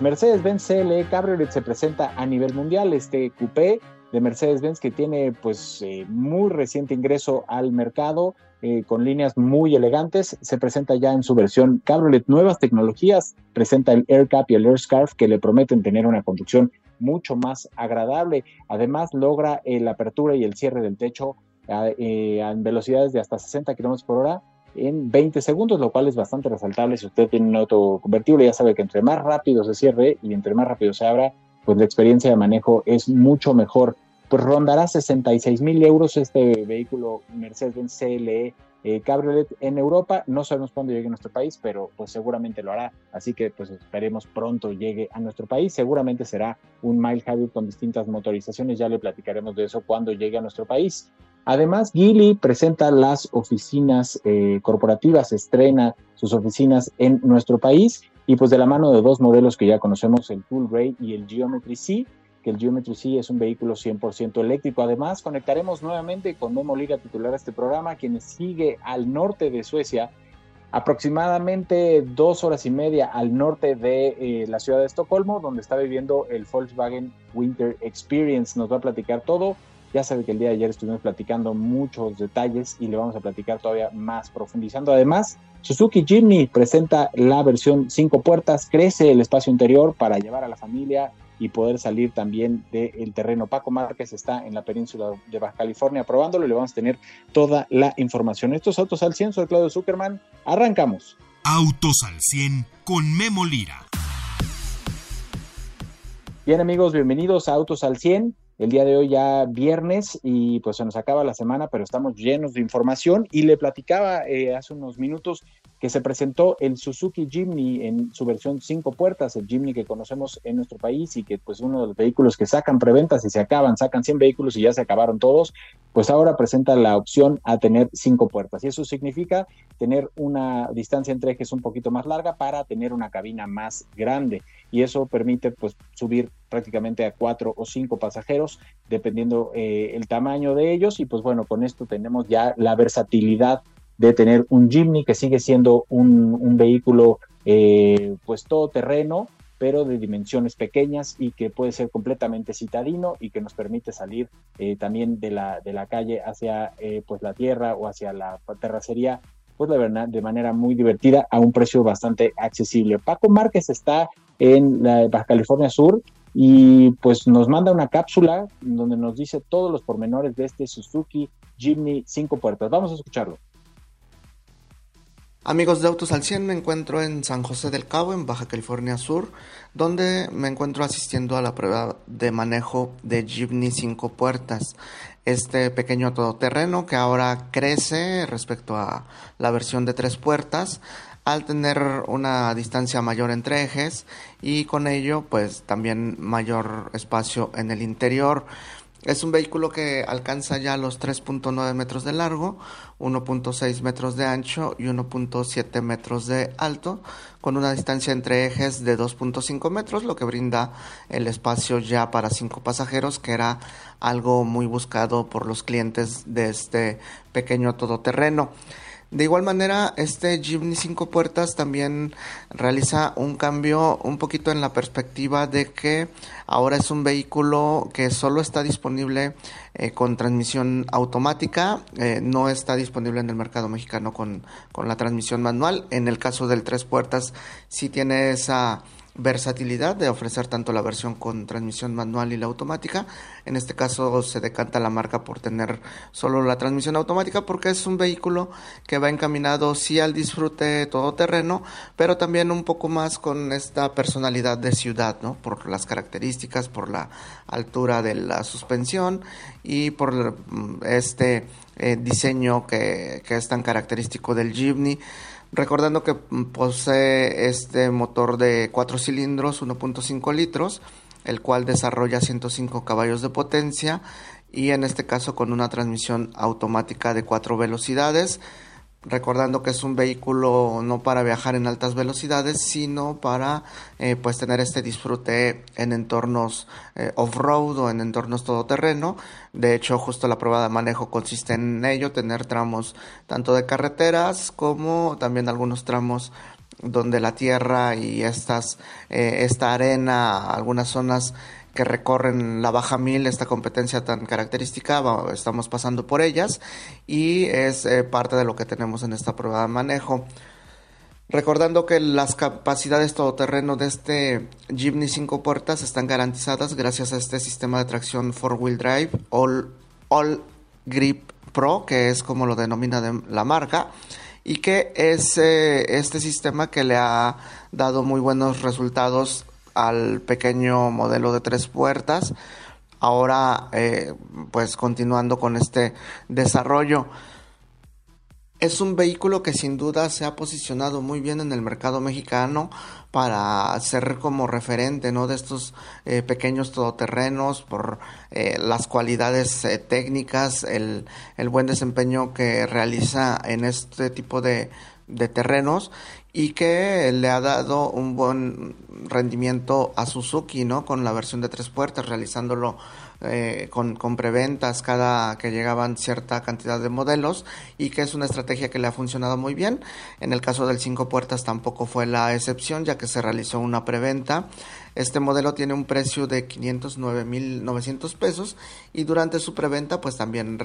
Mercedes-Benz CLE Cabriolet se presenta a nivel mundial. Este coupé de Mercedes-Benz que tiene pues eh, muy reciente ingreso al mercado eh, con líneas muy elegantes. Se presenta ya en su versión Cabriolet nuevas tecnologías. Presenta el AirCap y el AirScarf que le prometen tener una conducción mucho más agradable. Además logra eh, la apertura y el cierre del techo en velocidades de hasta 60 kilómetros por hora en 20 segundos, lo cual es bastante resaltable. Si usted tiene un auto convertible, ya sabe que entre más rápido se cierre y entre más rápido se abra, pues la experiencia de manejo es mucho mejor. Pues rondará 66 mil euros este vehículo Mercedes-Benz CLE eh, Cabriolet en Europa. No sabemos cuándo llegue a nuestro país, pero pues seguramente lo hará. Así que pues esperemos pronto llegue a nuestro país. Seguramente será un mild hybrid con distintas motorizaciones. Ya le platicaremos de eso cuando llegue a nuestro país. Además, Geely presenta las oficinas eh, corporativas, estrena sus oficinas en nuestro país y pues de la mano de dos modelos que ya conocemos, el Ray y el Geometry C, que el Geometry C es un vehículo 100% eléctrico. Además, conectaremos nuevamente con Memo Liga titular de este programa, quien sigue al norte de Suecia, aproximadamente dos horas y media al norte de eh, la ciudad de Estocolmo, donde está viviendo el Volkswagen Winter Experience. Nos va a platicar todo ya sabe que el día de ayer estuvimos platicando muchos detalles y le vamos a platicar todavía más profundizando. Además, Suzuki Jimny presenta la versión 5 puertas, crece el espacio interior para llevar a la familia y poder salir también del terreno. Paco Márquez está en la península de Baja California probándolo y le vamos a tener toda la información. Estos autos al 100, soy Claudio Zuckerman. Arrancamos. Autos al 100 con Memo Lira. Bien amigos, bienvenidos a Autos al 100 el día de hoy ya viernes y pues se nos acaba la semana, pero estamos llenos de información. Y le platicaba eh, hace unos minutos que se presentó el Suzuki Jimny en su versión cinco puertas, el Jimny que conocemos en nuestro país y que pues uno de los vehículos que sacan preventas y se acaban, sacan 100 vehículos y ya se acabaron todos, pues ahora presenta la opción a tener cinco puertas. Y eso significa tener una distancia entre ejes un poquito más larga para tener una cabina más grande. Y eso permite pues subir prácticamente a cuatro o cinco pasajeros dependiendo eh, el tamaño de ellos y pues bueno con esto tenemos ya la versatilidad de tener un Jimny que sigue siendo un, vehículo eh, pues todoterreno, pero de dimensiones pequeñas y que puede ser completamente citadino y que nos permite salir eh, también de la, de la calle hacia eh, pues la tierra o hacia la terracería pues la verdad de manera muy divertida a un precio bastante accesible. Paco Márquez está en Baja California Sur y pues nos manda una cápsula donde nos dice todos los pormenores de este Suzuki Jimny cinco puertas. Vamos a escucharlo. Amigos de Autos al 100, me encuentro en San José del Cabo, en Baja California Sur, donde me encuentro asistiendo a la prueba de manejo de Jimny 5 puertas. Este pequeño todoterreno que ahora crece respecto a la versión de tres puertas al tener una distancia mayor entre ejes y con ello pues también mayor espacio en el interior. Es un vehículo que alcanza ya los 3.9 metros de largo, 1.6 metros de ancho y 1.7 metros de alto, con una distancia entre ejes de 2.5 metros, lo que brinda el espacio ya para cinco pasajeros, que era algo muy buscado por los clientes de este pequeño todoterreno. De igual manera, este Jimny 5 puertas también realiza un cambio un poquito en la perspectiva de que ahora es un vehículo que solo está disponible eh, con transmisión automática, eh, no está disponible en el mercado mexicano con, con la transmisión manual. En el caso del tres puertas, sí tiene esa versatilidad de ofrecer tanto la versión con transmisión manual y la automática. En este caso se decanta la marca por tener solo la transmisión automática porque es un vehículo que va encaminado sí al disfrute todoterreno, pero también un poco más con esta personalidad de ciudad, ¿no? Por las características, por la altura de la suspensión y por mm, este eh, diseño que, que es tan característico del Jeepney recordando que posee este motor de 4 cilindros 1.5 litros el cual desarrolla 105 caballos de potencia y en este caso con una transmisión automática de 4 velocidades recordando que es un vehículo no para viajar en altas velocidades, sino para eh, pues tener este disfrute en entornos eh, off-road o en entornos todoterreno. De hecho, justo la prueba de manejo consiste en ello, tener tramos tanto de carreteras como también algunos tramos donde la tierra y estas, eh, esta arena, algunas zonas que recorren la Baja Mil, esta competencia tan característica, estamos pasando por ellas y es eh, parte de lo que tenemos en esta prueba de manejo. Recordando que las capacidades todoterreno de este Jeepney 5 puertas están garantizadas gracias a este sistema de tracción 4-wheel drive All, All Grip Pro, que es como lo denomina la marca, y que es eh, este sistema que le ha dado muy buenos resultados al pequeño modelo de tres puertas. Ahora, eh, pues continuando con este desarrollo. Es un vehículo que sin duda se ha posicionado muy bien en el mercado mexicano para ser como referente ¿no? de estos eh, pequeños todoterrenos por eh, las cualidades técnicas, el, buen desempeño que realiza en este tipo de terrenos y que le ha dado un buen rendimiento a Suzuki, ¿no? Con la versión de tres puertas, realizándolo eh, con, con, preventas cada que llegaban cierta cantidad de modelos y que es una estrategia que le ha funcionado muy bien. En el caso del cinco puertas tampoco fue la excepción, ya que se realizó una preventa. Este modelo tiene un precio de 509.900 pesos y durante su preventa pues también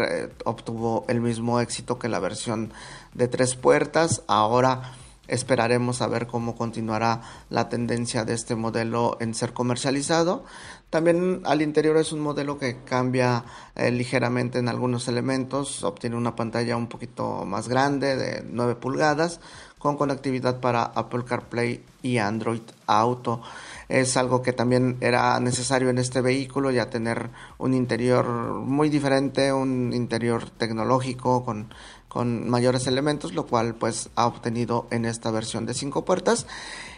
obtuvo el mismo éxito que la versión de tres puertas. Ahora Esperaremos a ver cómo continuará la tendencia de este modelo en ser comercializado. También al interior es un modelo que cambia eh, ligeramente en algunos elementos, obtiene una pantalla un poquito más grande de 9 pulgadas con conectividad para Apple CarPlay y Android Auto. Es algo que también era necesario en este vehículo, ya tener un interior muy diferente, un interior tecnológico con con mayores elementos, lo cual pues ha obtenido en esta versión de cinco puertas.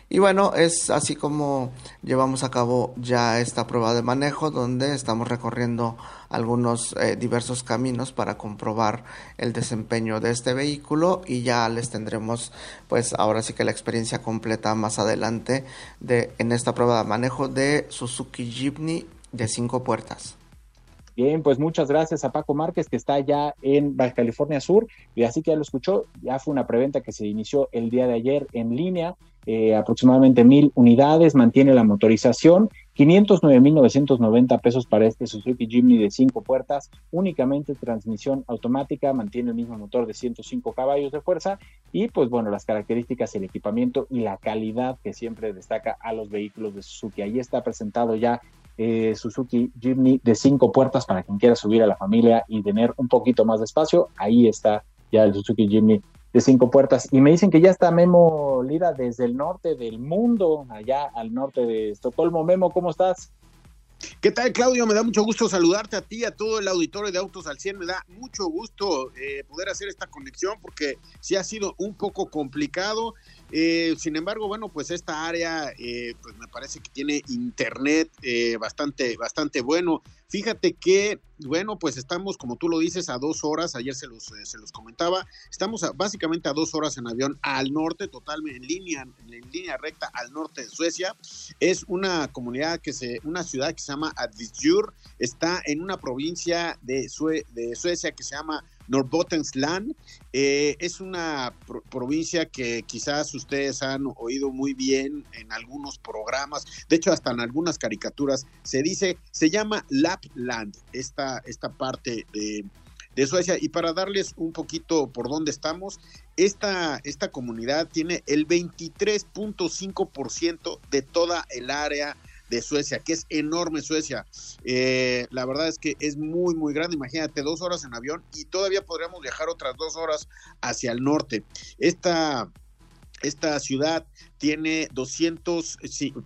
Y bueno, es así como llevamos a cabo ya esta prueba de manejo donde estamos recorriendo algunos eh, diversos caminos para comprobar el desempeño de este vehículo y ya les tendremos pues ahora sí que la experiencia completa más adelante de en esta prueba de manejo de Suzuki Jeepney de cinco puertas. Bien, pues muchas gracias a Paco Márquez, que está ya en California Sur, y así que ya lo escuchó, ya fue una preventa que se inició el día de ayer en línea, eh, aproximadamente mil unidades, mantiene la motorización, 509.990 pesos para este Suzuki Jimny de cinco puertas, únicamente transmisión automática, mantiene el mismo motor de 105 caballos de fuerza y pues bueno, las características, el equipamiento y la calidad que siempre destaca a los vehículos de Suzuki. Ahí está presentado ya eh, Suzuki Jimny de cinco puertas para quien quiera subir a la familia y tener un poquito más de espacio. Ahí está ya el Suzuki Jimny de cinco puertas. Y me dicen que ya está Memo Lira desde el norte del mundo, allá al norte de Estocolmo. Memo, ¿cómo estás? ¿Qué tal, Claudio? Me da mucho gusto saludarte a ti, a todo el auditorio de Autos al 100. Me da mucho gusto eh, poder hacer esta conexión porque sí ha sido un poco complicado. Eh, sin embargo, bueno, pues esta área, eh, pues me parece que tiene internet eh, bastante, bastante bueno. Fíjate que, bueno, pues estamos, como tú lo dices, a dos horas, ayer se los, se los comentaba, estamos básicamente a dos horas en avión al norte, totalmente en línea, en línea recta al norte de Suecia. Es una comunidad que se, una ciudad que se llama Advisjur, está en una provincia de, de Suecia que se llama Norrbottensland. Eh, es una provincia que quizás ustedes han oído muy bien en algunos programas, de hecho hasta en algunas caricaturas se dice, se llama Lapland, esta, esta parte de, Suecia. Y para darles un poquito por dónde estamos, esta, esta comunidad tiene el 23.5% de toda el área de Suecia, que es enorme Suecia. Eh, la verdad es que es muy, muy grande. Imagínate, dos horas en avión y todavía podríamos viajar otras dos horas hacia el norte. Esta esta ciudad tiene 200,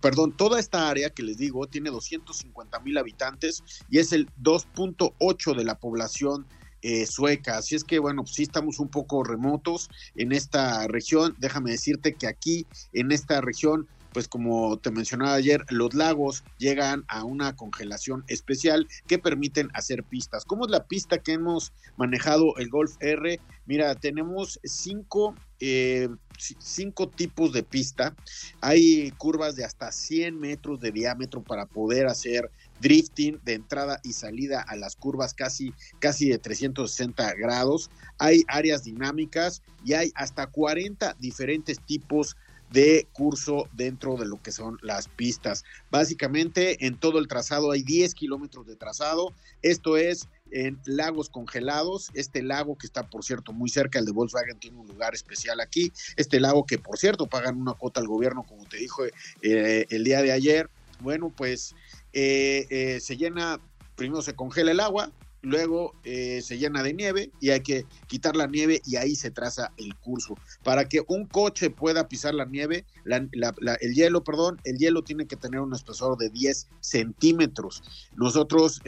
perdón, toda esta área que les digo tiene 250 mil habitantes y es el 2.8 de la población eh, sueca. Así es que, bueno, pues sí estamos un poco remotos en esta región. Déjame decirte que aquí, en esta región, pues como te mencionaba ayer, los lagos llegan a una congelación especial que permiten hacer pistas. ¿Cómo es la pista que hemos manejado el Golf R? Mira, tenemos cinco, eh, cinco tipos de pista. Hay curvas de hasta 100 metros de diámetro para poder hacer drifting de entrada y salida a las curvas casi, casi de 360 grados. Hay áreas dinámicas y hay hasta 40 diferentes tipos de curso dentro de lo que son las pistas. Básicamente en todo el trazado hay 10 kilómetros de trazado. Esto es en lagos congelados. Este lago que está, por cierto, muy cerca, el de Volkswagen tiene un lugar especial aquí. Este lago que, por cierto, pagan una cuota al gobierno, como te dijo eh, el día de ayer. Bueno, pues eh, eh, se llena, primero se congela el agua, luego eh, se llena de nieve y hay que quitar la nieve y ahí se traza el curso. Para que un coche pueda pisar la nieve, el hielo, perdón, el hielo tiene que tener un espesor de 10 centímetros. Nosotros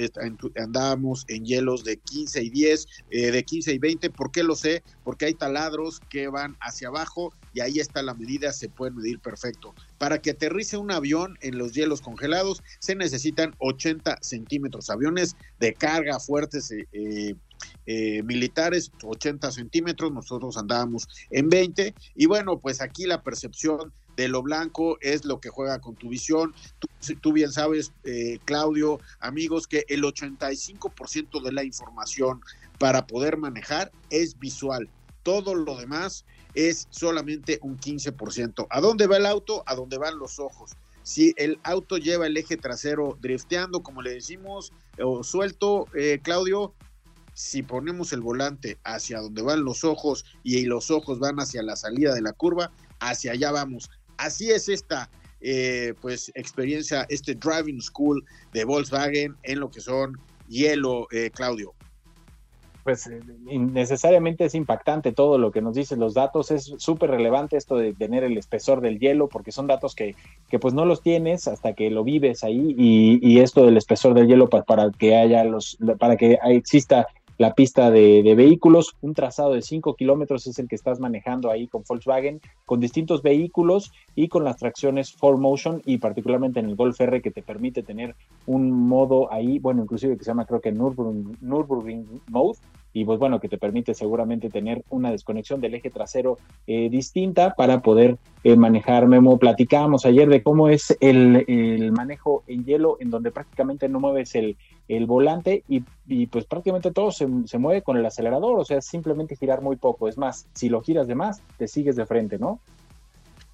andábamos en hielos de 15 y 10, eh, de 15 y 20. ¿Por qué lo sé? Porque hay taladros que van hacia abajo y ahí está la medida, se puede medir perfecto. Para que aterrice un avión en los hielos congelados se necesitan 80 centímetros. Aviones de carga fuertes eh, eh, eh, militares, 80 centímetros, nosotros andábamos en 20. Y bueno, pues aquí la percepción de lo blanco es lo que juega con tu visión. Tú, bien sabes, Claudio, amigos, que el 85% de la información para poder manejar es visual. Todo lo demás es solamente un 15%. ¿A dónde va el auto? A dónde van los ojos. Si el auto lleva el eje trasero drifteando, como le decimos, o suelto, eh, Claudio, si ponemos el volante hacia donde van los ojos y los ojos van hacia la salida de la curva, hacia allá vamos. Así es esta eh, pues experiencia, este driving school de Volkswagen en lo que son hielo, eh, Claudio pues eh, necesariamente es impactante todo lo que nos dicen los datos, es súper relevante esto de tener el espesor del hielo, porque son datos que, que pues no los tienes hasta que lo vives ahí, y, y esto del espesor del hielo para, para que haya los, para que exista la pista de, vehículos. Un trazado de 5 kilómetros es el que estás manejando ahí con Volkswagen, con distintos vehículos y con las tracciones 4Motion y particularmente en el Golf R que te permite tener un modo ahí, bueno, inclusive que se llama creo que Nürburgring, Nürburgring Mode, y pues bueno, que te permite seguramente tener una desconexión del eje trasero eh, distinta para poder eh, manejar. Memo, platicábamos ayer de cómo es el, el, manejo en hielo, en donde prácticamente no mueves el, el volante y, y, pues prácticamente todo se, se, mueve con el acelerador, o sea, simplemente girar muy poco. Es más, si lo giras de más, te sigues de frente, ¿no?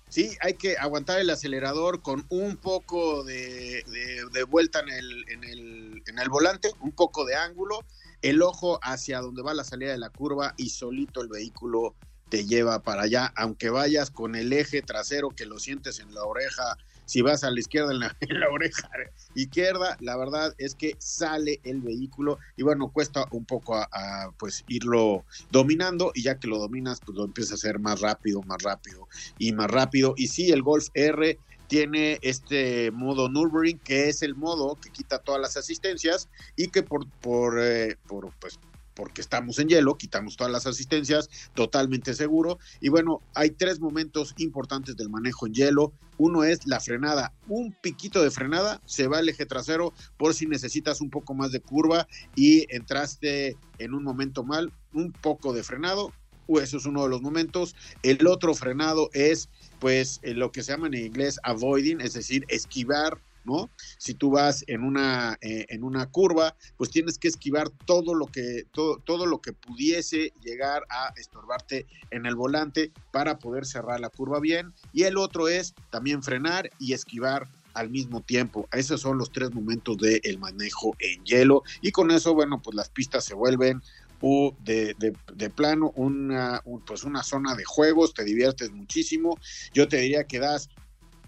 Sí, hay que aguantar el acelerador con un poco de, de, de vuelta en el, en, el, en el volante, un poco de ángulo el ojo hacia donde va la salida de la curva y solito el vehículo te lleva para allá, aunque vayas con el eje trasero que lo sientes en la oreja, si vas a la izquierda en la, oreja izquierda, la verdad es que sale el vehículo y bueno, cuesta un poco a, pues irlo dominando y ya que lo dominas, pues lo empiezas a hacer más rápido, más rápido y más rápido. Y sí, el Golf R tiene este modo Nürburgring, que es el modo que quita todas las asistencias y que por, por, eh, por pues, porque estamos en hielo, quitamos todas las asistencias, totalmente seguro. Y bueno, hay tres momentos importantes del manejo en hielo. Uno es la frenada, un piquito de frenada, se va el eje trasero por si necesitas un poco más de curva y entraste en un momento mal, un poco de frenado, eso es uno de los momentos. El otro frenado es pues lo que se llama en inglés avoiding, es decir, esquivar ¿no? Si tú vas en una, eh, en una curva, pues tienes que esquivar todo lo que, todo, todo lo que pudiese llegar a estorbarte en el volante para poder cerrar la curva bien. Y el otro es también frenar y esquivar al mismo tiempo. Esos son los tres momentos del manejo en hielo. Y con eso, bueno, pues las pistas se vuelven de, de, plano una, pues una zona de juegos, te diviertes muchísimo. Yo te diría que das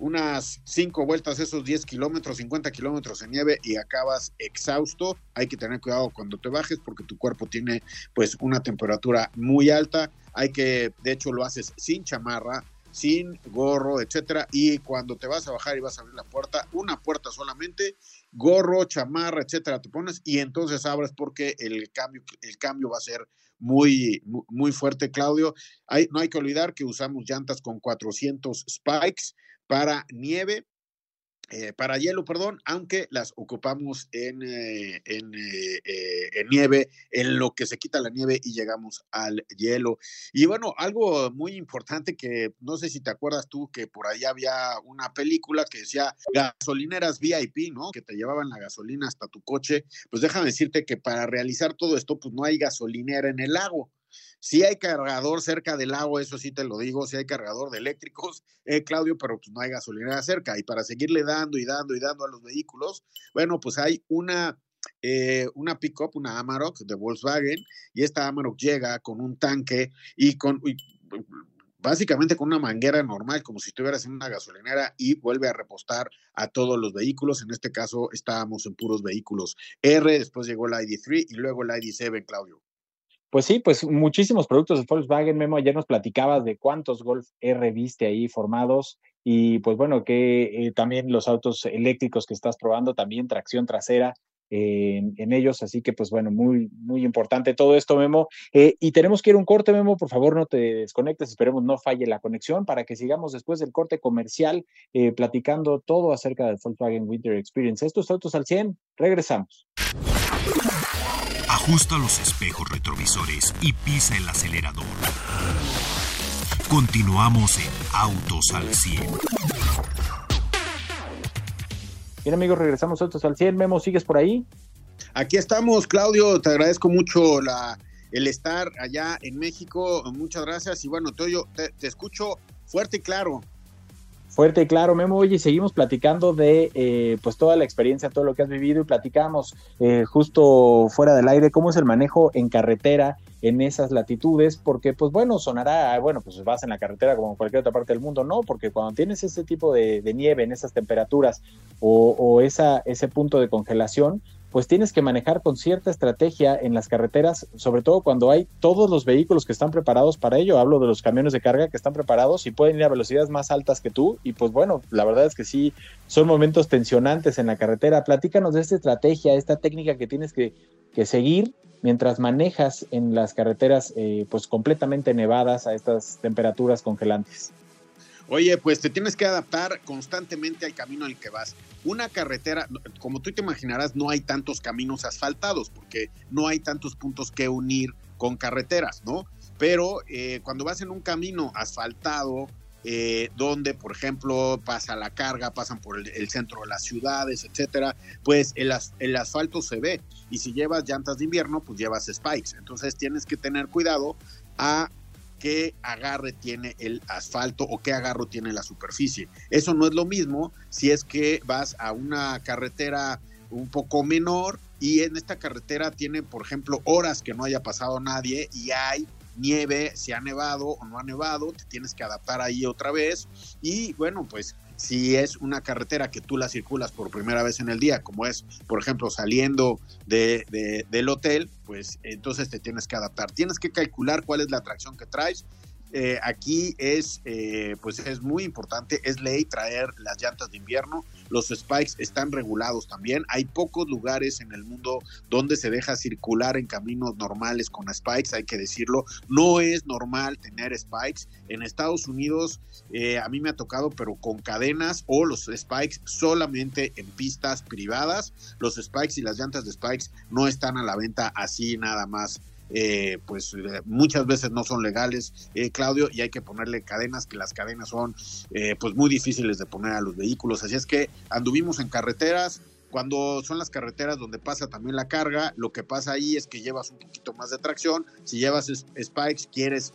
unas cinco vueltas, esos 10 kilómetros, 50 kilómetros en nieve y acabas exhausto. Hay que tener cuidado cuando te bajes porque tu cuerpo tiene pues una temperatura muy alta. Hay que, de hecho, lo haces sin chamarra, sin gorro, etcétera. Y cuando te vas a bajar y vas a abrir la puerta, una puerta solamente, gorro, chamarra, etcétera, te pones y entonces abres porque el cambio, el cambio va a ser muy, muy fuerte, Claudio. No hay que olvidar que usamos llantas con 400 spikes para nieve eh, para hielo, perdón, aunque las ocupamos en, eh, en, eh, en, nieve, en lo que se quita la nieve y llegamos al hielo. Y bueno, algo muy importante que no sé si te acuerdas tú que por ahí había una película que decía gasolineras VIP, ¿no? Que te llevaban la gasolina hasta tu coche. Pues déjame decirte que para realizar todo esto, pues no hay gasolinera en el lago. Si hay cargador cerca del agua, eso sí te lo digo, si hay cargador de eléctricos, eh, Claudio, pero pues no hay gasolinera cerca. Y para seguirle dando y dando y dando a los vehículos, bueno, pues hay una, eh, una pickup, una Amarok de Volkswagen, y esta Amarok llega con un tanque y con... básicamente con una manguera normal, como si estuvieras en una gasolinera y vuelve a repostar a todos los vehículos. En este caso estábamos en puros vehículos R, después llegó el ID3 y luego el ID7, Claudio. Pues sí, pues muchísimos productos de Volkswagen, Memo, ayer nos platicabas de cuántos Golf R viste ahí formados y pues bueno, que eh, también los autos eléctricos que estás probando, también tracción trasera en, ellos, así que pues bueno, muy, muy importante todo esto, Memo. Eh, y tenemos que ir un corte, Memo, por favor no te desconectes, esperemos no falle la conexión para que sigamos después del corte comercial eh, platicando todo acerca del Volkswagen Winter Experience. Estos autos al 100, regresamos. Ajusta los espejos retrovisores y pisa el acelerador. Continuamos en Autos al 100. Bien amigos, regresamos a Autos al 100. Memo, ¿sigues por ahí? Aquí estamos, Claudio. Te agradezco mucho la, el estar allá en México. Muchas gracias. Y bueno, te, te escucho fuerte y claro. Fuerte y claro, Memo. Oye, seguimos platicando de eh, pues toda la experiencia, todo lo que has vivido y platicamos eh, justo fuera del aire cómo es el manejo en carretera en esas latitudes, porque pues bueno, sonará, bueno, pues vas en la carretera como en cualquier otra parte del mundo, no, porque cuando tienes ese tipo de, nieve en esas temperaturas o, esa, ese punto de congelación, pues tienes que manejar con cierta estrategia en las carreteras, sobre todo cuando hay todos los vehículos que están preparados para ello. Hablo de los camiones de carga que están preparados y pueden ir a velocidades más altas que tú. Y pues bueno, la verdad es que sí, son momentos tensionantes en la carretera. Platícanos de esta estrategia, esta técnica que tienes que, seguir mientras manejas en las carreteras eh, pues completamente nevadas a estas temperaturas congelantes. Oye, pues te tienes que adaptar constantemente al camino al que vas. Una carretera, como tú te imaginarás, no hay tantos caminos asfaltados porque no hay tantos puntos que unir con carreteras, ¿no? Pero eh, cuando vas en un camino asfaltado, eh, donde, por ejemplo, pasa la carga, pasan por el, centro de las ciudades, etcétera, pues el, el, asfalto se ve. Y si llevas llantas de invierno, pues llevas spikes. Entonces tienes que tener cuidado a qué agarre tiene el asfalto o qué agarro tiene la superficie. Eso no es lo mismo si es que vas a una carretera un poco menor y en esta carretera tiene, por ejemplo, horas que no haya pasado nadie y hay nieve, si ha nevado o no ha nevado, te tienes que adaptar ahí otra vez y bueno, pues si es una carretera que tú la circulas por primera vez en el día, como es, por ejemplo, saliendo de, del hotel, pues entonces te tienes que adaptar. Tienes que calcular cuál es la atracción que traes eh, aquí es, eh, pues es muy importante, es ley traer las llantas de invierno. Los spikes están regulados también. Hay pocos lugares en el mundo donde se deja circular en caminos normales con spikes, hay que decirlo. No es normal tener spikes. En Estados Unidos eh, a mí me ha tocado, pero con cadenas o los spikes solamente en pistas privadas. Los spikes y las llantas de spikes no están a la venta así nada más eh, pues eh, muchas veces no son legales, eh, Claudio, y hay que ponerle cadenas, que las cadenas son pues muy difíciles de poner a los vehículos. Así es que anduvimos en carreteras, cuando son las carreteras donde pasa también la carga, lo que pasa ahí es que llevas un poquito más de tracción, si llevas spikes, quieres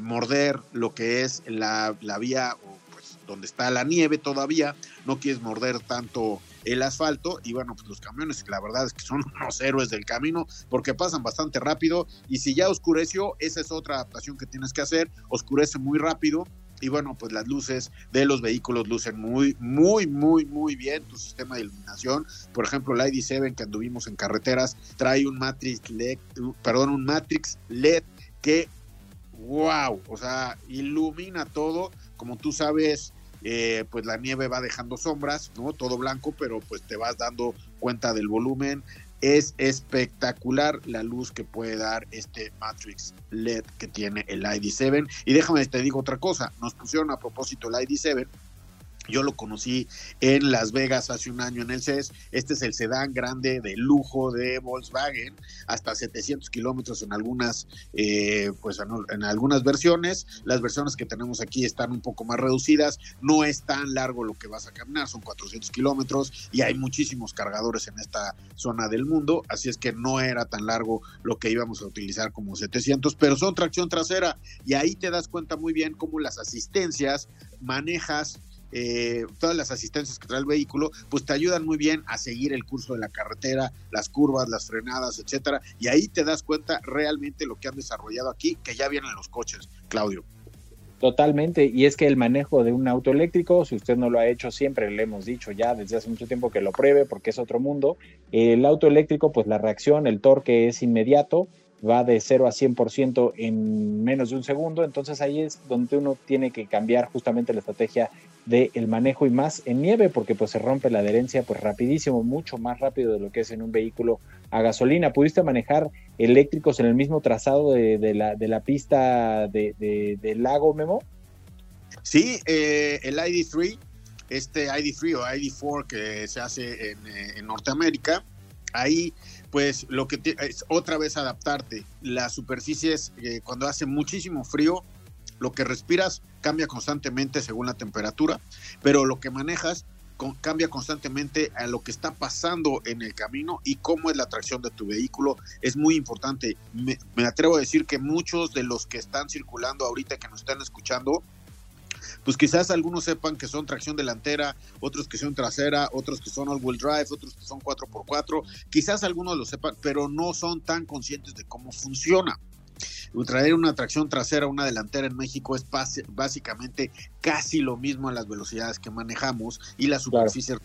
morder lo que es la, la vía o pues donde está la nieve todavía, no quieres morder tanto el asfalto y bueno, pues los camiones la verdad es que son unos héroes del camino porque pasan bastante rápido y si ya oscureció, esa es otra adaptación que tienes que hacer, oscurece muy rápido Y bueno, pues las luces de los vehículos lucen muy, muy, muy, muy bien. Tu sistema de iluminación, por ejemplo, el ID7 que anduvimos en carreteras, trae un Matrix LED, perdón, un Matrix LED que, wow, o sea, ilumina todo. Como tú sabes, eh, pues la nieve va dejando sombras, ¿no? Todo blanco, pero pues te vas dando cuenta del volumen. Es espectacular la luz que puede dar este Matrix LED que tiene el ID7. Y déjame te digo otra cosa, nos pusieron a propósito el ID7 yo lo conocí en Las Vegas hace un año en el CES. Este es el sedán grande de lujo de Volkswagen, hasta 700 kilómetros en algunas, eh, pues en, algunas versiones. Las versiones que tenemos aquí están un poco más reducidas. No es tan largo lo que vas a caminar, son 400 kilómetros y hay muchísimos cargadores en esta zona del mundo. Así es que no era tan largo lo que íbamos a utilizar como 700, pero son tracción trasera y ahí te das cuenta muy bien cómo las asistencias manejas eh, todas las asistencias que trae el vehículo, pues te ayudan muy bien a seguir el curso de la carretera, las curvas, las frenadas, etcétera, y ahí te das cuenta realmente lo que han desarrollado aquí, que ya vienen los coches, Claudio. Totalmente, y es que el manejo de un auto eléctrico, si usted no lo ha hecho siempre, le hemos dicho ya desde hace mucho tiempo que lo pruebe porque es otro mundo. El auto eléctrico, pues la reacción, el torque es inmediato, va de 0 a 100% en menos de un segundo, entonces ahí es donde uno tiene que cambiar justamente la estrategia del manejo y más en nieve porque pues se rompe la adherencia pues rapidísimo, mucho más rápido de lo que es en un vehículo a gasolina. ¿Pudiste manejar eléctricos en el mismo trazado de, la, pista de, del lago, Memo? Sí, eh, el ID3, este ID3 o ID4 que se hace en, eh, Norteamérica, ahí pues lo que es otra vez adaptarte. Las superficies eh, cuando hace muchísimo frío lo que respiras cambia constantemente según la temperatura, pero lo que manejas cambia constantemente a lo que está pasando en el camino y cómo es la tracción de tu vehículo. Es muy importante. Me, atrevo a decir que muchos de los que están circulando ahorita, que nos están escuchando, pues quizás algunos sepan que son tracción delantera, otros que son trasera, otros que son all-wheel drive, otros que son 4x4, quizás algunos lo sepan, pero no son tan conscientes de cómo funciona. Traer una tracción trasera, una delantera en México es básicamente casi lo mismo a las velocidades que manejamos y la superficie que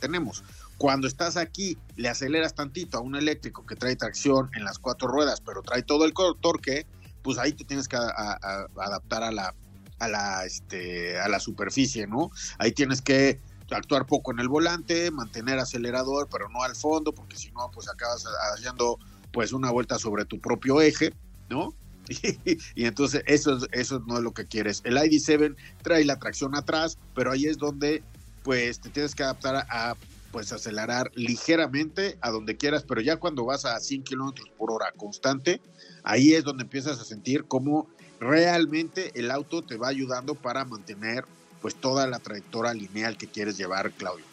tenemos. Cuando estás aquí, le aceleras tantito a un eléctrico que trae tracción en las cuatro ruedas, pero trae todo el torque, pues ahí te tienes que adaptar a la, a la, este, a la superficie, ¿no? Ahí tienes que actuar poco en el volante, mantener acelerador, pero no al fondo, porque si no, pues acabas haciendo pues una vuelta sobre tu propio eje, ¿no? y, entonces eso, eso no es lo que quieres. El ID7 trae la tracción atrás, pero ahí es donde pues te tienes que adaptar a, pues acelerar ligeramente a donde quieras, pero ya cuando vas a 100 kilómetros por hora constante, ahí es donde empiezas a sentir cómo realmente el auto te va ayudando para mantener pues toda la trayectoria lineal que quieres llevar, Claudio.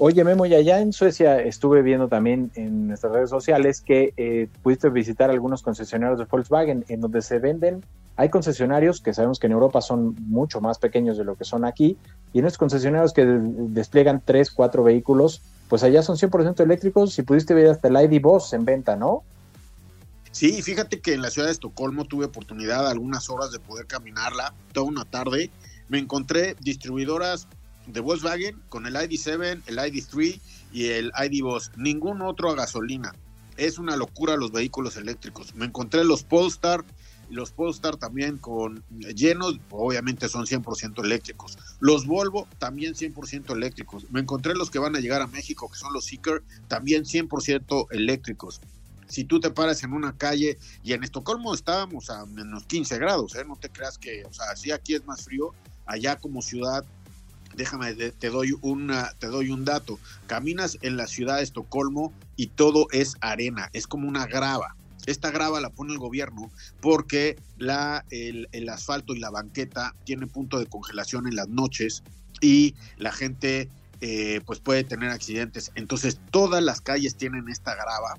Oye, Memo, y allá en Suecia estuve viendo también en nuestras redes sociales que eh, pudiste visitar algunos concesionarios de Volkswagen en donde se venden. Hay concesionarios que sabemos que en Europa son mucho más pequeños de lo que son aquí, y en estos concesionarios que despliegan tres, cuatro vehículos, pues allá son 100% eléctricos y pudiste ver hasta el ID Boss en venta, ¿no? Sí, fíjate que en la ciudad de Estocolmo tuve oportunidad algunas horas de poder caminarla toda una tarde. Me encontré distribuidoras de Volkswagen con el ID7, el ID3 y el ID Boss. Ningún otro a gasolina. Es una locura los vehículos eléctricos. Me encontré los Polestar, los Polestar también con llenos, obviamente son 100% eléctricos. Los Volvo también 100% eléctricos. Me encontré los que van a llegar a México, que son los Seeker, también 100% eléctricos. Si tú te paras en una calle y en Estocolmo estábamos a menos 15 grados, ¿eh? no te creas que, o sea, si aquí es más frío, allá como ciudad déjame, te doy, una, te doy un dato. Caminas en la ciudad de Estocolmo y todo es arena, es como una grava. Esta grava la pone el gobierno porque la, el, asfalto y la banqueta tienen punto de congelación en las noches y la gente eh, pues puede tener accidentes. Entonces todas las calles tienen esta grava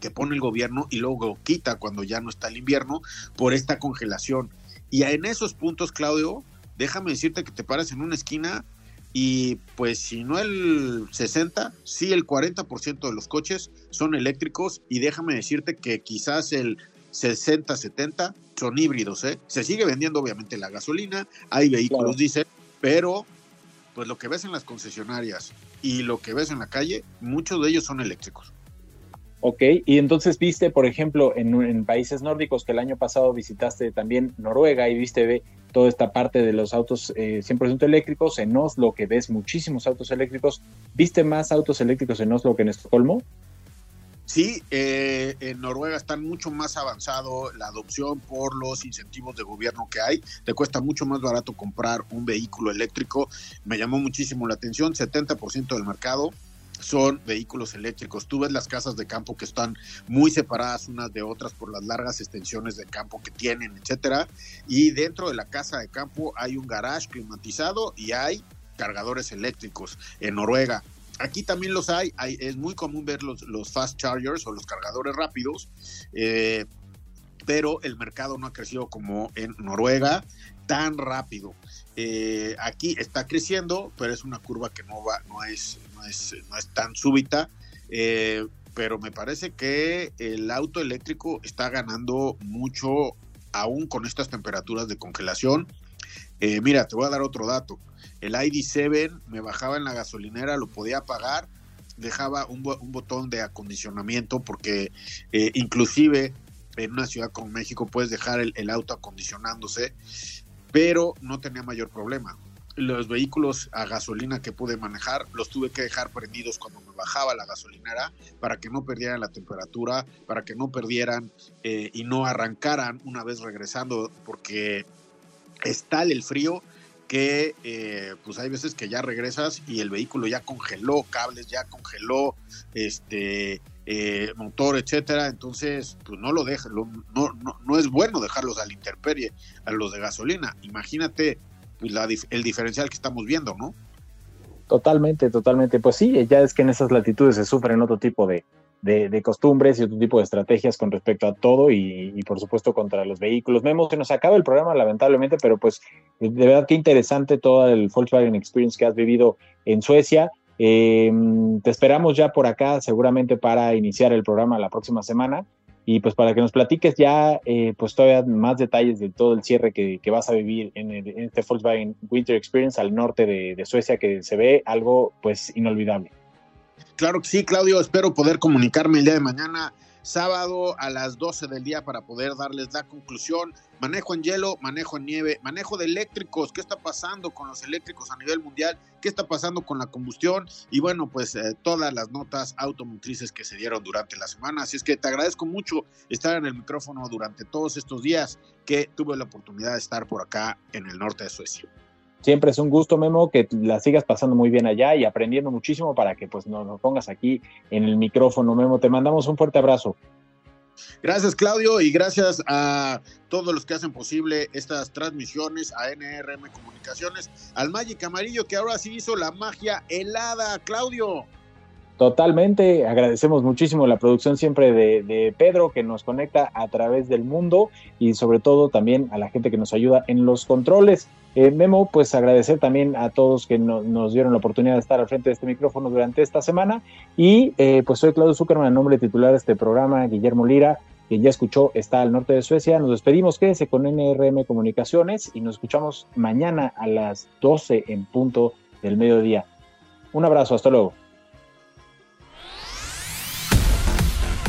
que pone el gobierno y luego quita cuando ya no está el invierno por esta congelación. Y en esos puntos, Claudio, déjame decirte que te paras en una esquina y pues si no el 60, sí el 40% de los coches son eléctricos y déjame decirte que quizás el 60, 70 son híbridos, ¿eh? Se sigue vendiendo obviamente la gasolina, hay vehículos diésel, pero pues lo que ves en las concesionarias y lo que ves en la calle, muchos de ellos son eléctricos. Ok, y entonces viste, por ejemplo, en, países nórdicos que el año pasado visitaste también Noruega y viste toda esta parte de los autos 100% eh, eléctricos, en Oslo que ves muchísimos autos eléctricos, ¿viste más autos eléctricos en Oslo que en Estocolmo? Sí, eh, en Noruega está mucho más avanzado la adopción por los incentivos de gobierno que hay. Te cuesta mucho más barato comprar un vehículo eléctrico. Me llamó muchísimo la atención, 70% del mercado son vehículos eléctricos. Tú ves las casas de campo que están muy separadas unas de otras por las largas extensiones de campo que tienen, etcétera. Y dentro de la casa de campo hay un garage climatizado y hay cargadores eléctricos en Noruega. Aquí también los hay, es muy común ver los, fast chargers o los cargadores rápidos, eh, pero el mercado no ha crecido como en Noruega tan rápido. Eh, aquí está creciendo, pero es una curva que no va, no es, no es, no es tan súbita. Eh, pero me parece que el auto eléctrico está ganando mucho aún con estas temperaturas de congelación. Eh, mira, te voy a dar otro dato. El ID7 me bajaba en la gasolinera, lo podía pagar, dejaba un, botón de acondicionamiento porque inclusive en una ciudad como México puedes dejar el auto acondicionándose pero no tenía mayor problema. Los vehículos a gasolina que pude manejar los tuve que dejar prendidos cuando me bajaba la gasolinera para que no perdieran la temperatura, para que no perdieran eh, y no arrancaran una vez regresando, porque es tal el frío que eh, pues hay veces que ya regresas y el vehículo ya congeló cables, ya congeló este eh, motor, etcétera, entonces pues no lo deja, no, no, no, es bueno dejarlos a la intemperie, a los de gasolina. Imagínate pues, el diferencial que estamos viendo, ¿no? Totalmente, totalmente. Pues sí, ya es que en esas latitudes se sufren otro tipo de, costumbres y otro tipo de estrategias con respecto a todo y, por supuesto contra los vehículos. Vemos que nos acaba el programa lamentablemente, pero pues de verdad que interesante todo el Volkswagen Experience que has vivido en Suecia. Eh, te esperamos ya por acá seguramente para iniciar el programa la próxima semana y pues para que nos platiques ya eh, pues todavía más detalles de todo el cierre que, vas a vivir en, este Volkswagen Winter Experience al norte de, Suecia que se ve algo pues inolvidable. Claro que sí, Claudio, espero poder comunicarme el día de mañana sábado a las 12 del día para poder darles la conclusión. Manejo en hielo, manejo en nieve, manejo de eléctricos, qué está pasando con los eléctricos a nivel mundial, qué está pasando con la combustión y bueno, pues eh, todas las notas automotrices que se dieron durante la semana. Así es que te agradezco mucho estar en el micrófono durante todos estos días que tuve la oportunidad de estar por acá en el norte de Suecia. Siempre es un gusto, Memo, que la sigas pasando muy bien allá y aprendiendo muchísimo para que pues nos, nos pongas aquí en el micrófono, Memo. Te mandamos un fuerte abrazo. Gracias, Claudio, y gracias a todos los que hacen posible estas transmisiones, a NRM Comunicaciones, al Magic Amarillo, que ahora sí hizo la magia helada, Claudio. Totalmente, agradecemos muchísimo la producción siempre de, Pedro que nos conecta a través del mundo y sobre todo también a la gente que nos ayuda en los controles. Eh, Memo, pues agradecer también a todos que nos dieron la oportunidad de estar al frente de este micrófono durante esta semana y eh, pues soy Claudio Zuckerman, nombre titular de este programa, Guillermo Lira, quien ya escuchó está al norte de Suecia. Nos despedimos, quédese con NRM Comunicaciones y nos escuchamos mañana a las 12 en punto del mediodía. Un abrazo, hasta luego.